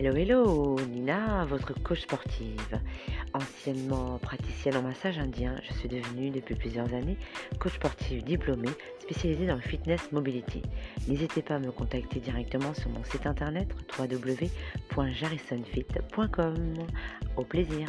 Hello, hello, Nina, votre coach sportive. Anciennement praticienne en massage indien, je suis devenue depuis plusieurs années coach sportive diplômée spécialisée dans le fitness mobility. N'hésitez pas à me contacter directement sur mon site internet www.jarrisonfit.com. Au plaisir.